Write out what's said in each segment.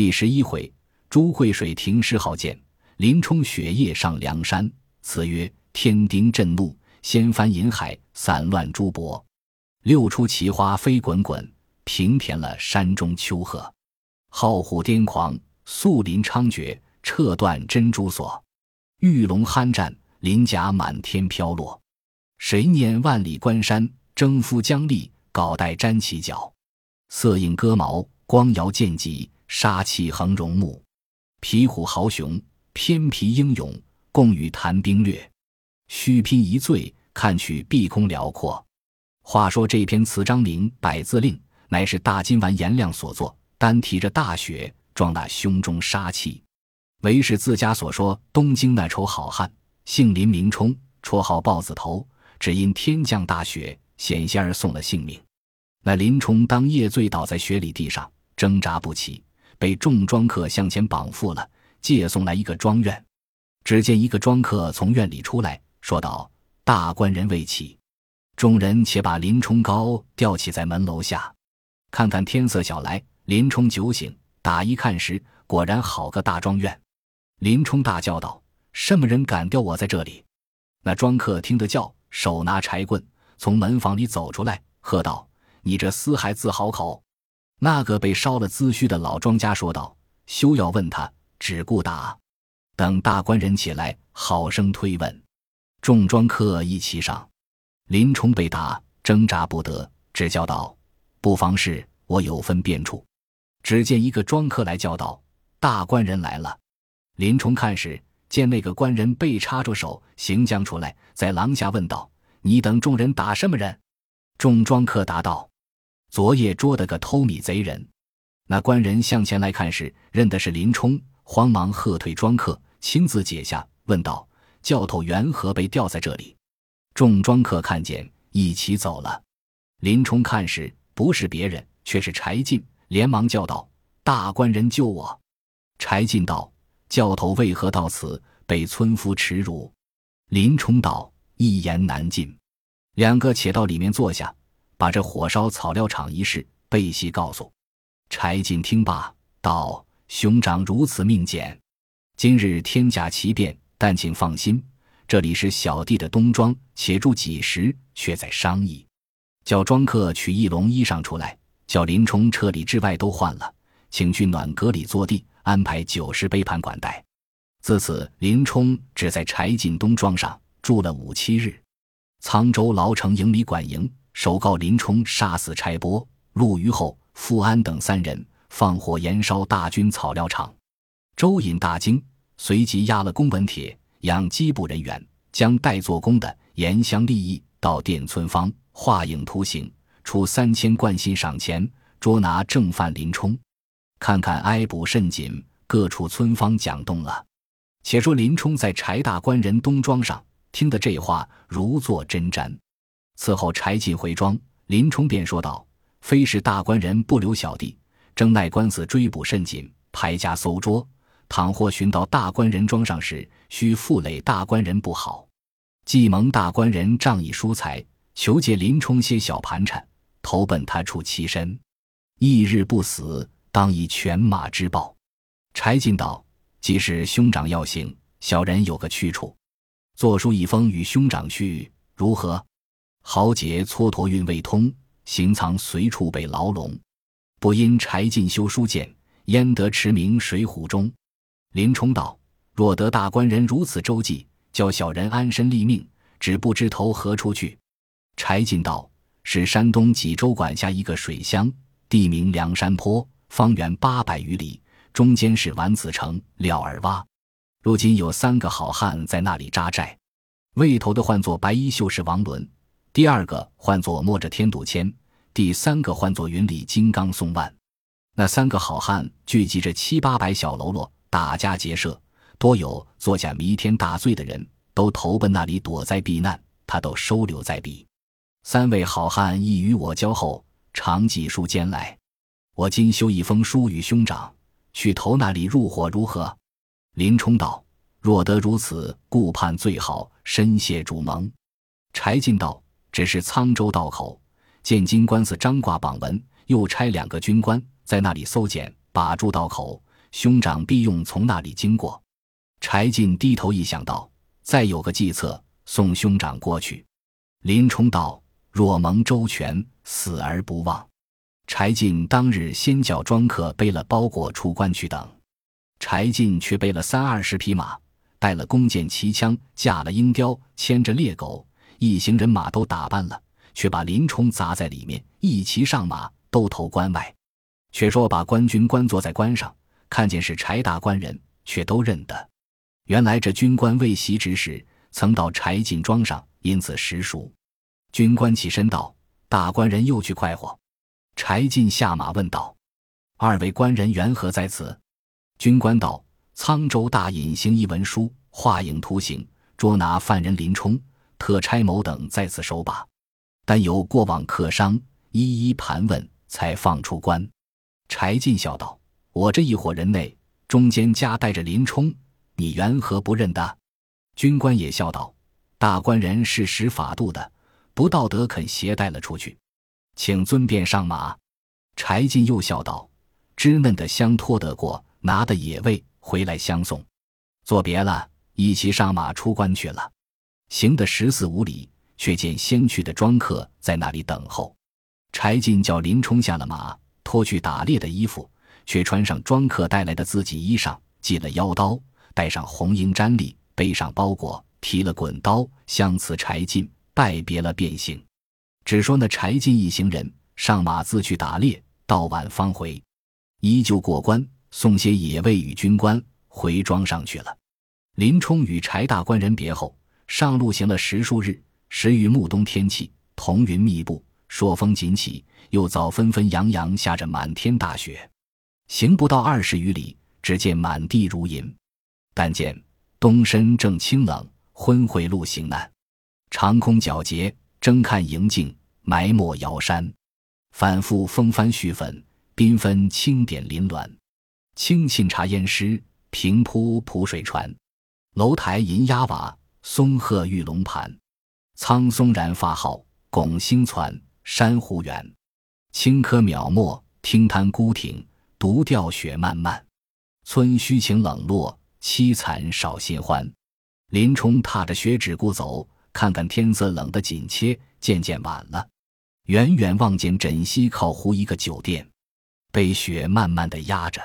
第十一回，朱会水停尸号剑，林冲雪夜上梁山。词曰：天丁震怒，掀翻银海，散乱珠箔。六出奇花飞滚滚，平填了山中秋壑。浩虎癫狂，素林猖獗，撤断珍珠锁。玉龙酣战，鳞甲满天飘落。谁念万里关山，征夫将立，镐带沾旗角。色映戈矛，光摇剑戟。杀气横容目，皮虎豪雄，偏皮英勇，共与谈兵略。须拼一醉，看取碧空辽阔。话说这篇词章名《百字令》，乃是大金丸颜亮所作，单提着大雪，壮那胸中杀气。唯是自家所说，东京那筹好汉，姓林名冲，绰号豹子头，只因天降大雪，险些儿送了性命。那林冲当夜醉倒在雪里地上，挣扎不起。被众庄客向前绑缚了，借送来一个庄院。只见一个庄客从院里出来，说道：“大官人未起。”众人且把林冲高吊起在门楼下，看看天色小来，林冲酒醒，打一看时，果然好个大庄院。林冲大叫道：“什么人敢吊我在这里？”那庄客听得叫，手拿柴棍从门房里走出来，喝道：“你这厮还自豪口！”那个被烧了资须的老庄家说道：“休要问他，只顾打。等大官人起来，好生推问。”众庄客一齐上，林冲被打，挣扎不得，只叫道：“不妨事，我有分辨处。”只见一个庄客来叫道：“大官人来了。”林冲看时，见那个官人被插着手，行将出来，在廊下问道：“你等众人打什么人？”众庄客答道。昨夜捉得个偷米贼人，那官人向前来看时，认的是林冲，慌忙喝退庄客，亲自解下，问道：“教头缘何被吊在这里？”众庄客看见，一起走了。林冲看时，不是别人，却是柴进，连忙叫道：“大官人救我！”柴进道：“教头为何到此？被村夫耻辱。”林冲道：“一言难尽。”两个且到里面坐下。把这火烧草料场一事背细告诉柴进，听罢道：“兄长如此命简，今日天下奇变，但请放心，这里是小弟的东庄，且住几时，却在商议。叫庄客取一笼衣裳出来，叫林冲车里之外都换了，请去暖阁里坐地，安排酒食杯盘管待。自此，林冲只在柴进东庄上住了五七日，沧州牢城营里管营。首告林冲杀死差拨、陆虞候、富安等三人，放火燃烧大军草料场。周引大惊，随即押了公文帖，养机部人员，将待做工的严相立议到店村方画影图形，出三千贯薪赏钱，捉拿正犯林冲。看看挨捕甚紧，各处村方讲动了。且说林冲在柴大官人东庄上听得这话，如坐针毡。伺候柴进回庄，林冲便说道：“非是大官人不留小弟，正奈官司追捕甚紧，排家搜捉。倘或寻到大官人庄上时，须负累大官人不好。既蒙大官人仗义疏财，求借林冲些小盘缠，投奔他处栖身，一日不死，当以犬马之报。”柴进道：“即使兄长要行，小人有个去处，作书一封与兄长去，如何？”豪杰蹉跎运未通，行藏随处被牢笼。不因柴进修书简，焉得驰名水浒中？林冲道：“若得大官人如此周济，叫小人安身立命，只不知投何处去。”柴进道：“是山东济州管辖一个水乡，地名梁山坡，方圆八百余里，中间是丸子城、廖儿洼。如今有三个好汉在那里扎寨，未头的唤作白衣秀士王伦。”第二个唤作摸着天赌签，第三个唤作云里金刚宋万。那三个好汉聚集着七八百小喽啰，打家劫舍，多有做下弥天大罪的人，都投奔那里躲灾避难，他都收留在彼。三位好汉亦与我交后，常寄书间来。我今修一封书与兄长，去投那里入伙如何？林冲道：若得如此，顾盼最好，深谢主盟。柴进道。只是沧州道口，见金官司张挂榜文，又差两个军官在那里搜检，把住道口。兄长必用从那里经过。柴进低头一想到，再有个计策，送兄长过去。林冲道：“若蒙周全，死而不忘。”柴进当日先叫庄客背了包裹出关去等，柴进却背了三二十匹马，带了弓箭骑枪，架了鹰雕，牵着猎狗，一行人马都打扮了，却把林冲砸在里面，一骑上马，都投关外。却说把官军关坐在关上，看见是柴大官人，却都认得。原来这军官未袭职时，曾到柴进庄上，因此识熟。军官起身道：“大官人又去快活。”柴进下马问道：“二位官人缘何在此？”军官道：“沧州大尹行一文书，画影图形，捉拿犯人林冲，特差某等在此守把。但有过往客商，一一盘问，才放出关。”柴进笑道：“我这一伙人内，中间夹带着林冲，你缘何不认得？”军官也笑道：“大官人是识法度的，不道德肯携带了出去。”请尊便上马。柴进又笑道：“稚嫩的相托得过，拿的野味回来相送。”作别了，一齐上马出关去了。行得十四五里，却见先去的庄客在那里等候。柴进叫林冲下了马，脱去打猎的衣服，却穿上庄客带来的自己衣裳，系了腰刀，带上红缨毡笠，背上包裹，提了滚刀，相辞柴进，拜别了，便行。只说那柴进一行人上马自去打猎，到晚方回，依旧过关，送些野味与军官回庄上去了。林冲与柴大官人别后，上路行了十数日，时遇暮冬天气，彤云密布，朔风紧起，又早纷纷扬扬下着满天大雪，行不到二十余里，只见满地如银。但见东深正清冷，昏晦路行难，长空皎洁。睁看迎镜，埋没瑶山，反复风帆絮粉，缤纷清点林峦，青沁茶烟湿，平铺蒲水船，楼台银压瓦，松鹤玉龙盘，苍松染发号，拱星攒，珊瑚远，青稞渺漠，汀滩孤亭，独钓雪漫漫，村虚情冷落，凄惨少新欢。林冲踏着雪只顾走。看看天色冷得紧切，渐渐晚了。远远望见枕西靠湖一个酒店，被雪慢慢的压着。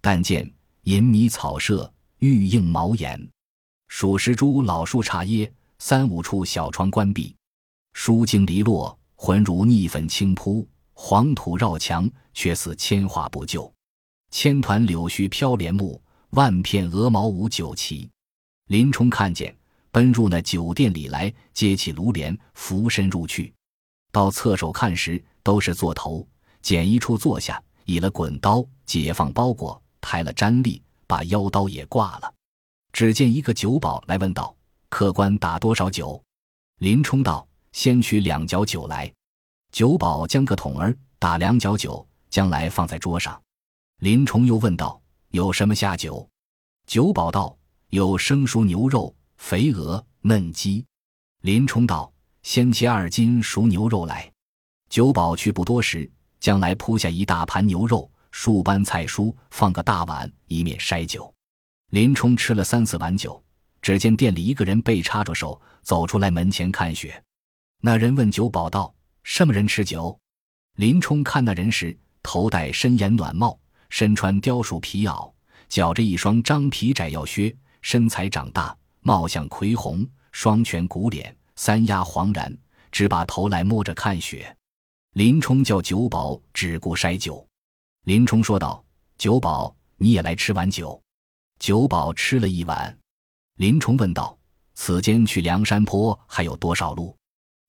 但见银迷草舍，玉映茅檐，数十株老树茶叶，三五处小窗关闭，书经篱落，浑如腻粉轻铺；黄土绕墙，却似铅华不就。千团柳絮飘帘幕，万片鹅毛舞酒旗。林冲看见。奔入那酒店里来，揭起炉帘，俯身入去。到侧手看时，都是座头，拣一处坐下，倚了滚刀，解放包裹，抬了毡笠，把腰刀也挂了。只见一个酒保来问道：“客官打多少酒？”林冲道：“先取两角酒来。”酒保将个桶儿打两角酒，将来放在桌上。林冲又问道：“有什么下酒？”酒保道：“有生熟牛肉。”肥鹅嫩鸡，林冲道：“先切二斤熟牛肉来。”酒保去不多时，将来铺下一大盘牛肉，数般菜蔬，放个大碗，一面筛酒。林冲吃了三四碗酒，只见店里一个人被插着手走出来门前看雪。那人问酒保道：“什么人吃酒？”林冲看那人时，头戴深檐暖帽，身穿貂鼠皮袄，脚着一双张皮窄腰靴，身材长大。貌相魁红，双颧骨脸，三丫黄然，只把头来摸着看雪。林冲叫酒保只顾筛酒。林冲说道：“酒保，你也来吃碗酒。”酒保吃了一碗。林冲问道：“此间去梁山坡还有多少路？”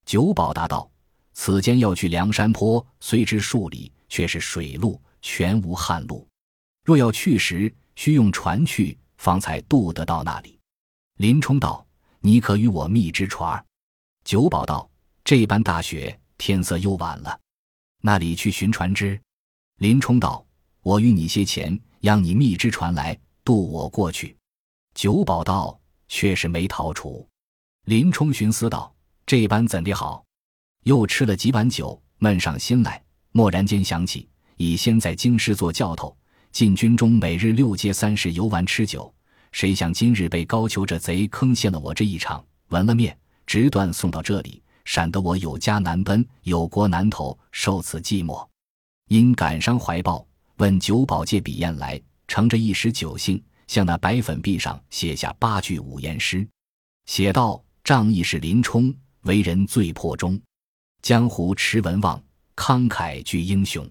酒保答道：“此间要去梁山坡，虽知数里，却是水路，全无旱路。若要去时，需用船去，方才渡得到那里。”林冲道：“你可与我觅只船。”酒保道：“这般大雪，天色又晚了，那里去寻船只？”林冲道：“我与你些钱，让你觅只船来渡我过去。”酒保道：“却是没逃出。”林冲寻思道：“这般怎的好？”又吃了几碗酒，闷上心来。蓦然间想起，已先在京师做教头，禁军中每日六街三市游玩吃酒。谁想今日被高俅这贼坑陷了我这一场，闻了面，直断送到这里，闪得我有家难奔，有国难投，受此寂寞。因感伤怀抱，问酒保借笔砚来，乘着一时酒兴，向那白粉壁上写下八句五言诗，写道：“仗义是林冲，为人最破忠。江湖持文望，慷慨具英雄。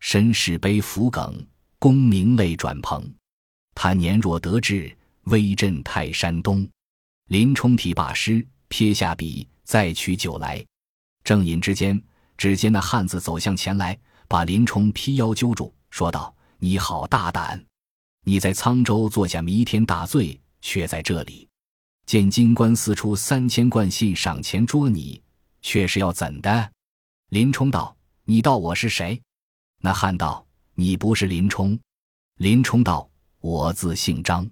身世悲浮梗，功名泪转蓬。他年若得志，威震泰山东。”林冲题罢诗，撇下笔，再取酒来。正饮之间，只见那汉子走向前来。把林冲劈腰揪住，说道：“你好大胆！你在沧州做下弥天大罪，却在这里见金官司出三千贯信赏钱捉你，却是要怎的？”林冲道：“你道我是谁？”那汉道：“你不是林冲。”林冲道：“我自姓张。”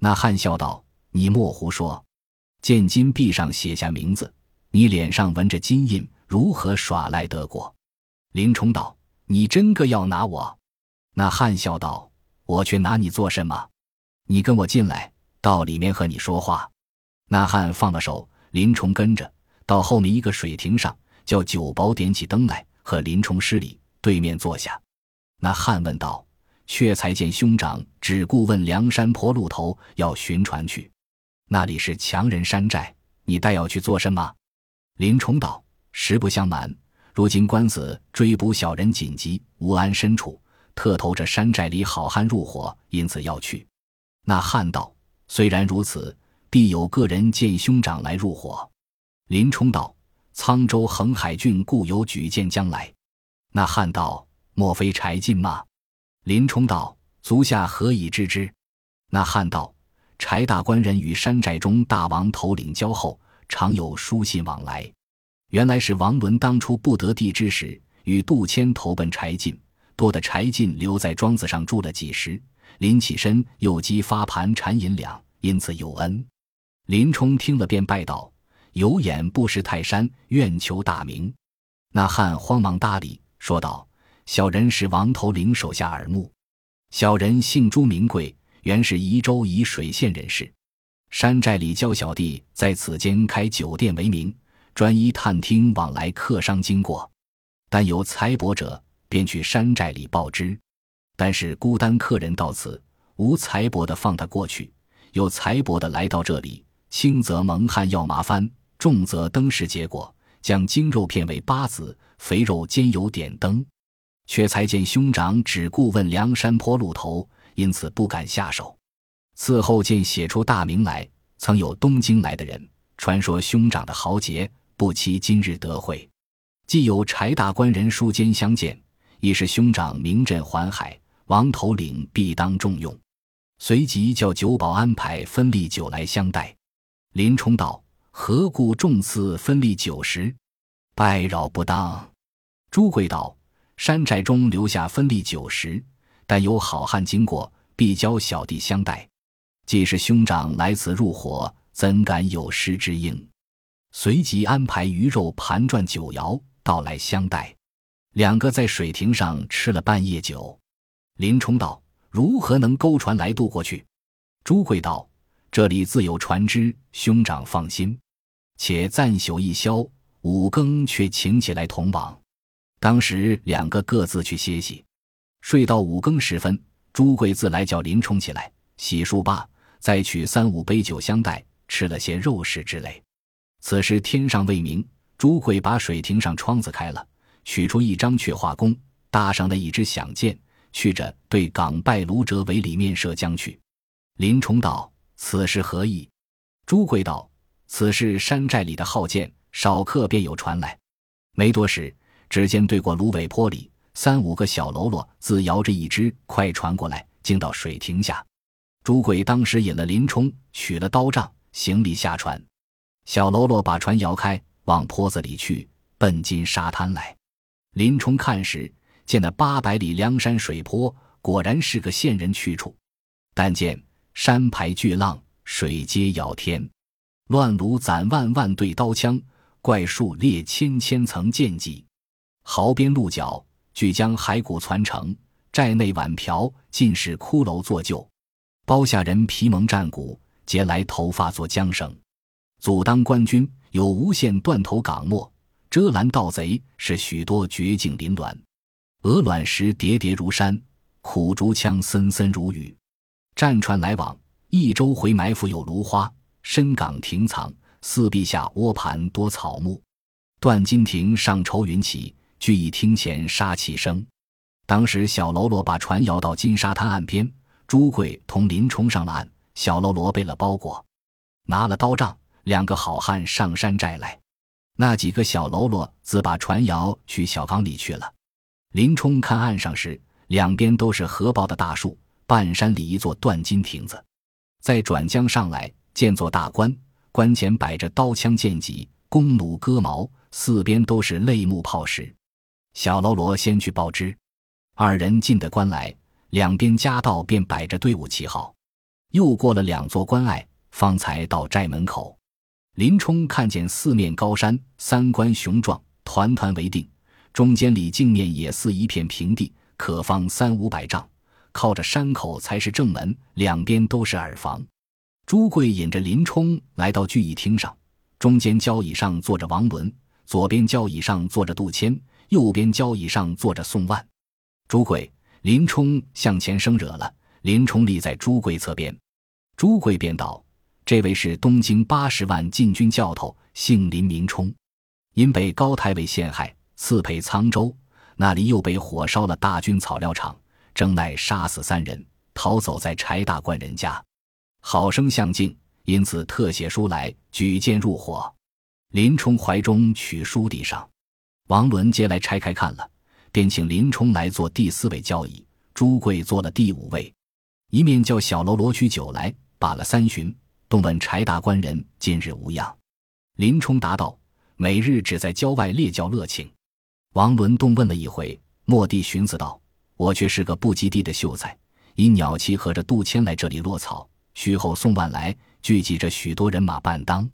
那汉笑道：“你莫胡说！见金壁上写下名字，你脸上纹着金印，如何耍赖得过？”林冲道。你真个要拿我？那汉笑道：“我却拿你做什么？你跟我进来，到里面和你说话。”那汉放了手，林冲跟着到后面一个水亭上，叫酒保点起灯来，和林冲施礼，对面坐下。那汉问道：“却才见兄长只顾问梁山坡路头，要寻船去，那里是强人山寨，你待要去做什么？”林冲道：“实不相瞒。”如今官司追捕小人紧急，无安身处，特投这山寨里好汉入伙，因此要去。那汉道：“虽然如此，必有个人见兄长来入伙。”林冲道：“沧州横海郡故有举荐将来。”那汉道：“莫非柴进吗？”林冲道：“足下何以知之？”那汉道：“柴大官人与山寨中大王头领交厚，常有书信往来。”原来是王伦当初不得地之时，与杜迁投奔柴进，多的柴进留在庄子上住了几时。临起身又积发盘缠银两，因此有恩。林冲听了便拜道：“有眼不识泰山，愿求大名。”那汉慌忙搭理，说道：“小人是王头领手下耳目，小人姓朱名贵，原是宜州沂水县人士。山寨里教小弟在此间开酒店为名。”专一探听往来客商经过，但有财帛者，便去山寨里报之。但是孤单客人到此，无财帛的放他过去；有财帛的来到这里，轻则蒙汗要麻翻，重则登时结果，将精肉片为八子，肥肉煎油点灯。却才见兄长只顾问梁山坡路头，因此不敢下手。此后见写出大名来，曾有东京来的人传说兄长的豪杰。不期今日得会，既有柴大官人书间相见，亦是兄长名震环海，王头领必当重用。随即叫酒保安排分立酒来相待。林冲道：“何故重赐分立酒食？拜扰不当。”朱贵道：“山寨中留下分立酒食，但有好汉经过，必教小弟相待。既是兄长来此入伙，怎敢有失之应？”随即安排鱼肉盘转酒肴到来相待，两个在水亭上吃了半夜酒。林冲道：“如何能勾船来渡过去？”朱贵道：“这里自有船只，兄长放心。且暂宿一宵，五更却请起来同往。”当时两个各自去歇息，睡到五更时分，朱贵自来叫林冲起来洗漱罢，再取三五杯酒相待，吃了些肉食之类。此时天上未明，朱贵把水亭上窗子开了，取出一张雀画弓，搭上了一支响箭，去着对港拜卢哲为里面射将去。林冲道：“此事何意？”朱贵道：“此事山寨里的号箭，少刻便有传来。”没多时，只见对过芦苇坡里三五个小喽啰自摇着一只快船过来，竟到水亭下。朱贵当时引了林冲，取了刀杖，行李下船。小喽啰把船摇开，往坡子里去，奔进沙滩来。林冲看时，见那八百里梁山水坡，果然是个县人去处。但见山排巨浪，水接遥天，乱卢攒万万对刀枪，怪树列千千层剑戟，壕边鹿角俱将骸骨攒成，寨内碗瓢尽是骷髅做旧，包下人皮蒙战鼓，结来头发做缰绳。阻当官军有无限断头岗没，遮拦盗贼是许多绝境林峦。鹅卵石叠叠如山，苦竹枪森森如雨。战船来往，一周回埋伏有芦花。深港亭藏，四壁下窝盘多草木。断金亭上愁云起，聚义厅前杀气生。当时小喽啰把船摇到金沙滩岸边，朱贵同林冲上了岸。小喽啰背了包裹，拿了刀杖，两个好汉上山寨来。那几个小喽啰自把船摇去小港里去了。林冲看岸上时，两边都是合抱的大树，半山里一座断金亭子。再转江上来，见座大关，关前摆着刀枪剑戟、弓弩戈矛。四边都是泪目炮石，小喽啰先去报知。二人进得关来，两边夹道便摆着队伍旗号。又过了两座关隘，方才到寨门口。林冲看见四面高山，三关雄壮，团团围定，中间里镜面也似一片平地，可方三五百丈。靠着山口才是正门，两边都是耳房。朱贵引着林冲来到聚义厅上，中间交椅上坐着王伦。左边交椅上坐着杜迁，右边交椅上坐着宋万。朱贵、林冲向前生惹了，林冲立在朱贵侧边。朱贵便道：“这位是东京八十万禁军教头，姓林，名冲，因被高太尉陷害，刺配沧州，那里又被火烧了大军草料场，正乃杀死三人，逃走在柴大官人家，好生相敬，因此特写书来，举荐入伙。”林冲怀中取书递上，王伦接来拆开看了，便请林冲来做第四位交椅，朱贵做了第五位。一面叫小喽啰取酒来，把了三巡，动问柴大官人今日无恙。林冲答道：“每日只在郊外猎教乐庆。”王伦动问了一回，蓦地寻思道：“我却是个不及地的秀才，以鸟骑和着杜迁来这里落草，虚后送万来，聚集着许多人马伴当。”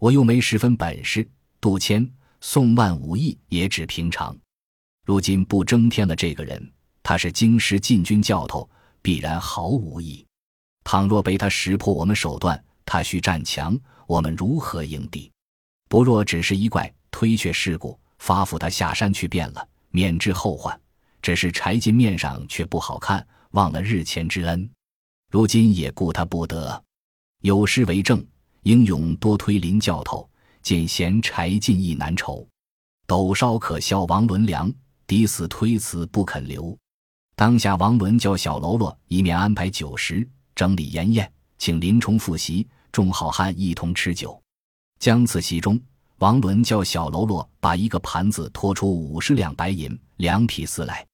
我又没十分本事，杜迁、宋万武艺也只平常。如今不争添了这个人，他是京师禁军教头，必然毫无益。倘若被他识破我们手段，他需战强，我们如何应敌？不若只是一怪，推却事故，发付他下山去便了，免之后患。只是柴进面上却不好看，忘了日前之恩，如今也顾他不得。有诗为证。英勇多推林教头，见贤柴进亦难酬。斗烧可笑王伦良，抵死推辞不肯留。当下王伦叫小喽啰一面安排酒食，整理筵宴，请林冲复席，众好汉一同吃酒。将次席中，王伦叫小喽啰把一个盘子拖出五十两白银、两匹丝来。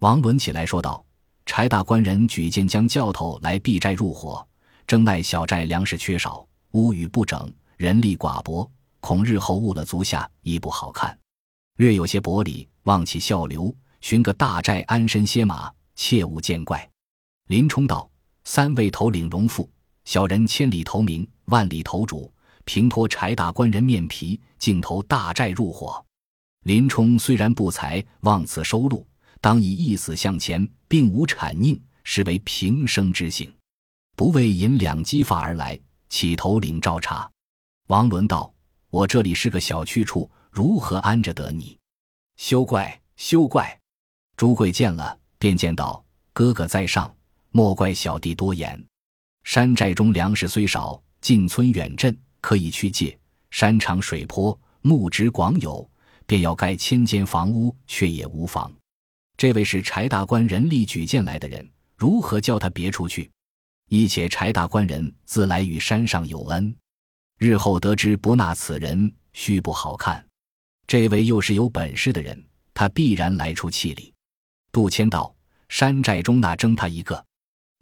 王伦起来说道：“柴大官人举荐将教头来避债入伙，正奈小寨粮食缺少。”屋宇不整，人力寡薄，恐日后误了足下，亦不好看。略有些薄礼，望其笑留，寻个大寨安身歇马，切勿见怪。林冲道：“三位头领荣富，小人千里投名，万里投主，平托柴大官人面皮，竟投大寨入伙。”林冲虽然不才，望此收录，当以一死向前，并无谄佞，实为平生之幸，不为银两激发而来。起头领照察，王伦道：“我这里是个小去处，如何安着得你？休怪，休怪。”朱贵见了，便见道：“哥哥在上，莫怪小弟多言。山寨中粮食虽少，近村远镇可以去借。山长水坡，木植广有，便要盖千间房屋，却也无妨。这位是柴大官人力举荐来的人，如何叫他别出去？”一且柴大官人自来与山上有恩，日后得知不纳此人，须不好看。这位又是有本事的人，他必然来出气力。杜迁道：“山寨中那争他一个，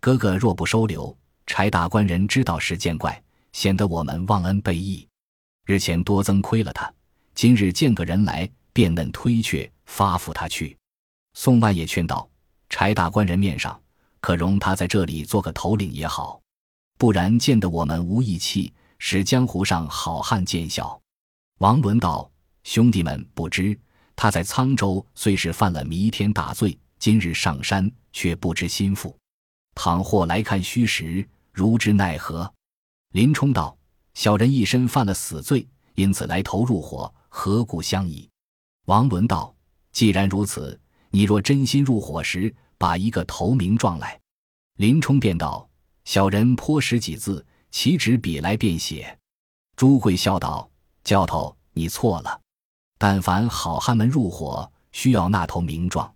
哥哥若不收留，柴大官人知道是见怪，显得我们忘恩背义。日前多增亏了他，今日见个人来，便嫩推却，发付他去。”宋万也劝道：“柴大官人面上。”可容他在这里做个头领也好，不然见得我们无义气，使江湖上好汉见笑。王伦道：“兄弟们不知，他在沧州虽是犯了弥天大罪，今日上山，却不知心腹。倘或来看虚实，如之奈何？”林冲道：“小人一身犯了死罪，因此来投入伙，何故相疑？”王伦道：“既然如此，你若真心入伙时，把一个投名状来。”林冲便道：“小人颇识几字，岂止笔来便写。”朱贵笑道：“教头，你错了。但凡好汉们入伙，需要那头名状，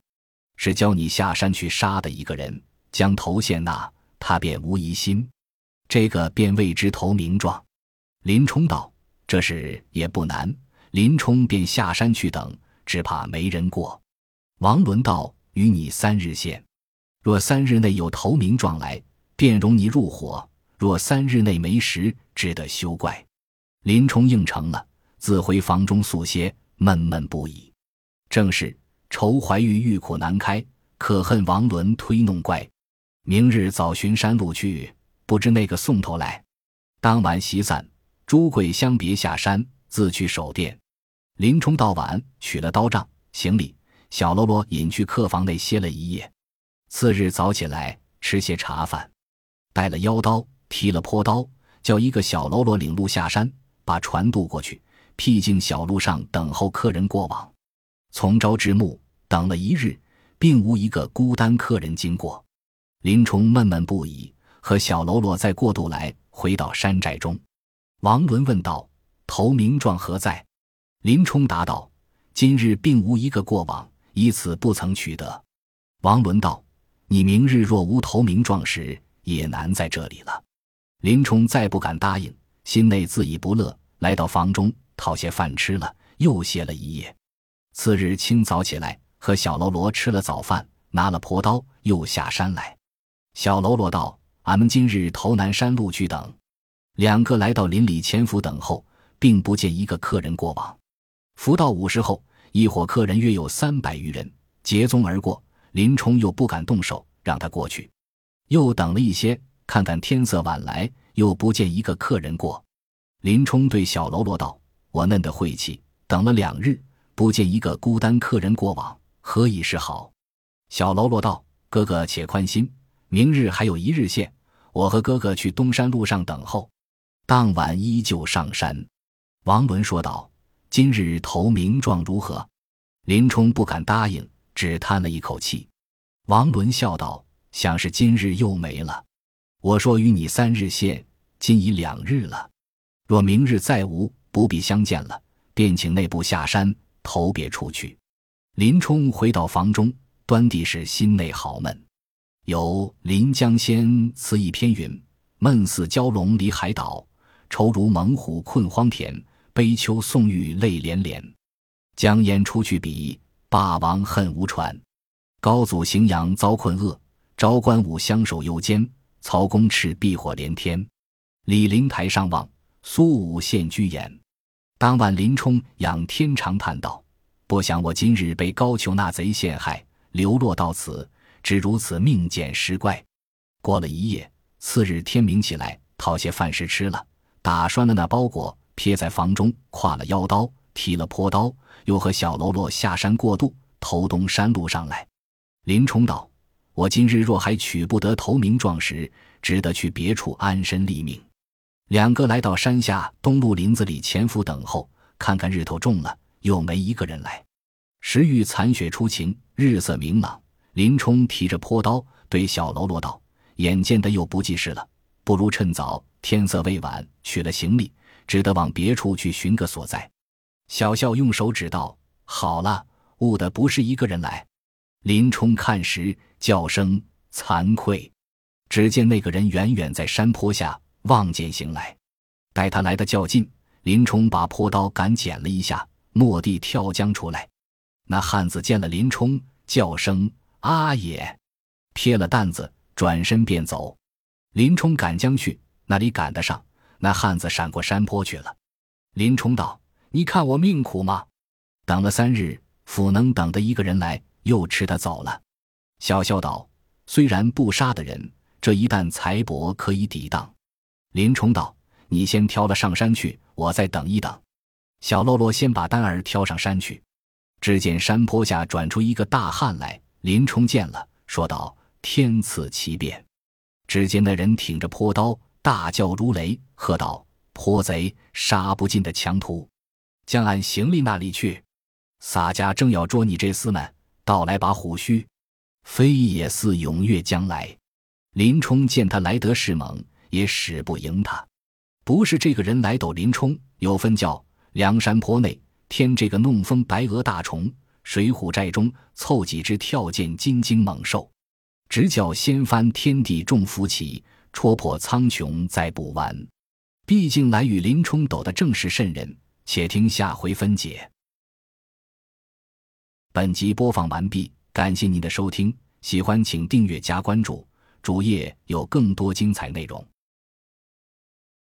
是教你下山去杀的一个人，将头献纳，他便无疑心。这个便谓之投名状。”林冲道：“这事也不难。”林冲便下山去等，只怕没人过。王伦道：“与你三日限。”若三日内有投名状来，便容你入伙；若三日内没时，只得休怪。林冲应承了，自回房中宿歇，闷闷不已。正是愁怀玉，欲苦难开；可恨王伦推弄怪。明日早寻山路去，不知那个送头来。当晚席散，朱贵相别下山，自去守殿。林冲到晚取了刀杖、行李，小喽啰引去客房内歇了一夜。次日早起来，吃些茶饭，带了腰刀，提了坡刀，叫一个小喽啰领路下山，把船渡过去，僻静小路上等候客人过往。从朝至暮，等了一日，并无一个孤单客人经过。林冲闷闷不已，和小喽啰再过渡来，回到山寨中。王伦问道：“投名状何在？”林冲答道：“今日并无一个过往，以此不曾取得。”王伦道。你明日若无投名状时，也难在这里了。林冲再不敢答应，心内自已不乐。来到房中讨些饭吃了，又歇了一夜。次日清早起来，和小喽啰吃了早饭，拿了朴刀，又下山来。小喽啰道：“俺们今日投南山路去等。”两个来到林里潜伏等候，并不见一个客人过往。伏到午时后，一伙客人约有三百余人，结踪而过。林冲又不敢动手，让他过去。又等了一些，看看天色晚来，又不见一个客人过。林冲对小喽啰道：“我嫩的晦气，等了两日，不见一个孤单客人过往，何以是好？”小喽啰道：“哥哥且宽心，明日还有一日限，我和哥哥去东山路上等候。当晚依旧上山。”王伦说道：“今日投名状如何？”林冲不敢答应。只叹了一口气，王伦笑道：“想是今日又没了。我说与你三日限，今已两日了。若明日再无，不必相见了，便请内部下山投别出去。”林冲回到房中，端地是心内好闷。有《临江仙》词一篇云：“闷似蛟龙离海岛，愁如猛虎困荒田。悲秋送玉泪连连，将烟出去比。”霸王恨无船，高祖荥阳遭困厄，昭关武相守犹艰。曹公赤壁火连天，李陵台上望，苏武献居延。当晚林冲仰天长叹道：“不想我今日被高俅那贼陷害，流落到此，只如此命贱失怪。”过了一夜，次日天明起来，讨些饭食吃了，打拴了那包裹，撇在房中，挎了腰刀。提了坡刀，又和小喽啰下山过渡，投东山路上来。林冲道：“我今日若还取不得投名状时，只得去别处安身立命。”两个来到山下东路林子里潜伏等候，看看日头重了，又没一个人来。时遇残雪初晴，日色明朗。林冲提着坡刀对小喽啰道：“眼见得又不济事了，不如趁早，天色未晚，取了行李，只得往别处去寻个所在。”小笑用手指道：“好了，误的不是一个人来。”林冲看时，叫声惭愧。只见那个人远远在山坡下望见行来，待他来的较近，林冲把坡刀赶剪了一下，蓦地跳江出来。那汉子见了林冲，叫声阿爷，撇了担子，转身便走。林冲赶将去，哪里赶得上？那汉子闪过山坡去了。林冲道。你看我命苦吗？等了三日，府能等的一个人来，又吃他走了。小笑道：“虽然不杀的人，这一担财帛可以抵挡。”林冲道：“你先挑了上山去，我再等一等。”小喽啰先把担儿挑上山去。只见山坡下转出一个大汉来，林冲见了，说道：“天赐奇变！”只见那人挺着坡刀，大叫如雷，喝道：“泼贼，杀不尽的强徒，将按行李那里去！洒家正要捉你这厮们，倒来把虎须，非也似踊跃将来。”林冲见他来得势猛，也使不赢他。不是这个人来斗林冲，有分教。梁山坡内添这个弄风白额大虫，水浒寨中凑几只跳涧金睛猛兽。直叫掀翻天地众浮起，戳破苍穹再不完。毕竟来与林冲斗的正是圣人？且听下回分解。本集播放完毕，感谢您的收听，喜欢请订阅加关注，主页有更多精彩内容。